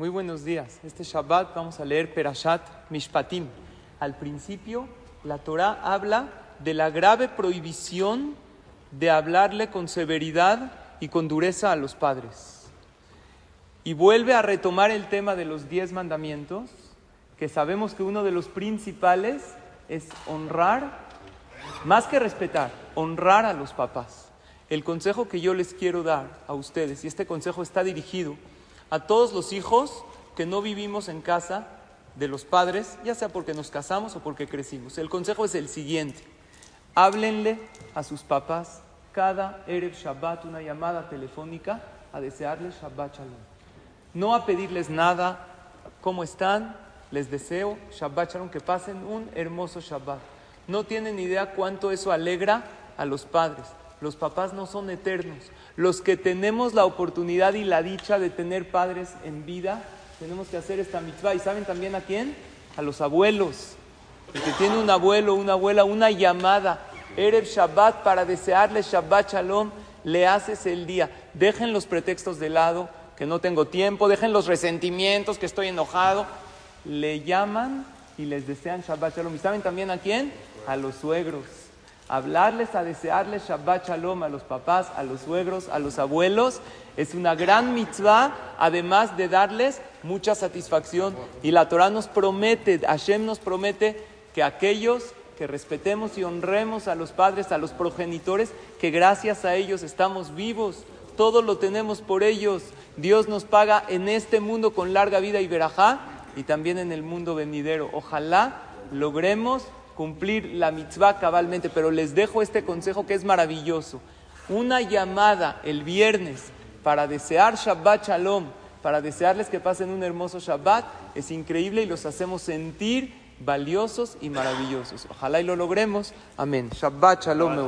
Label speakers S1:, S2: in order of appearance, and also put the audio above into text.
S1: Muy buenos días. Este Shabbat vamos a leer Perashat Mishpatim. Al principio, la Torah habla de la grave prohibición de hablarle con severidad y con dureza a los padres. Y vuelve a retomar el tema de los diez mandamientos, que sabemos que uno de los principales es honrar, más que respetar, honrar a los papás. El consejo que yo les quiero dar a ustedes, y este consejo está dirigido a todos los hijos que no vivimos en casa de los padres, ya sea porque nos casamos o porque crecimos. El consejo es el siguiente. Háblenle a sus papás cada Erev Shabbat una llamada telefónica a desearles Shabbat Shalom. No a pedirles nada, ¿cómo están? Les deseo Shabbat Shalom, que pasen un hermoso Shabbat. No tienen idea cuánto eso alegra a los padres. Los papás no son eternos. Los que tenemos la oportunidad y la dicha de tener padres en vida, tenemos que hacer esta mitzvah. ¿Y saben también a quién? A los abuelos. El que tiene un abuelo, una abuela, una llamada, Erev Shabbat, para desearle Shabbat Shalom, le haces el día. Dejen los pretextos de lado, que no tengo tiempo, dejen los resentimientos, que estoy enojado. Le llaman y les desean Shabbat Shalom. ¿Y saben también a quién? A los suegros hablarles, a desearles Shabbat Shalom a los papás, a los suegros, a los abuelos, es una gran mitzvah, además de darles mucha satisfacción. Y la Torah nos promete, Hashem nos promete que aquellos que respetemos y honremos a los padres, a los progenitores, que gracias a ellos estamos vivos, todo lo tenemos por ellos. Dios nos paga en este mundo con larga vida y verajá y también en el mundo venidero. Ojalá logremos cumplir la mitzvah cabalmente, pero les dejo este consejo que es maravilloso. Una llamada el viernes para desear Shabbat Shalom, para desearles que pasen un hermoso Shabbat, es increíble y los hacemos sentir valiosos y maravillosos. Ojalá y lo logremos. Amén. Shabbat Shalom.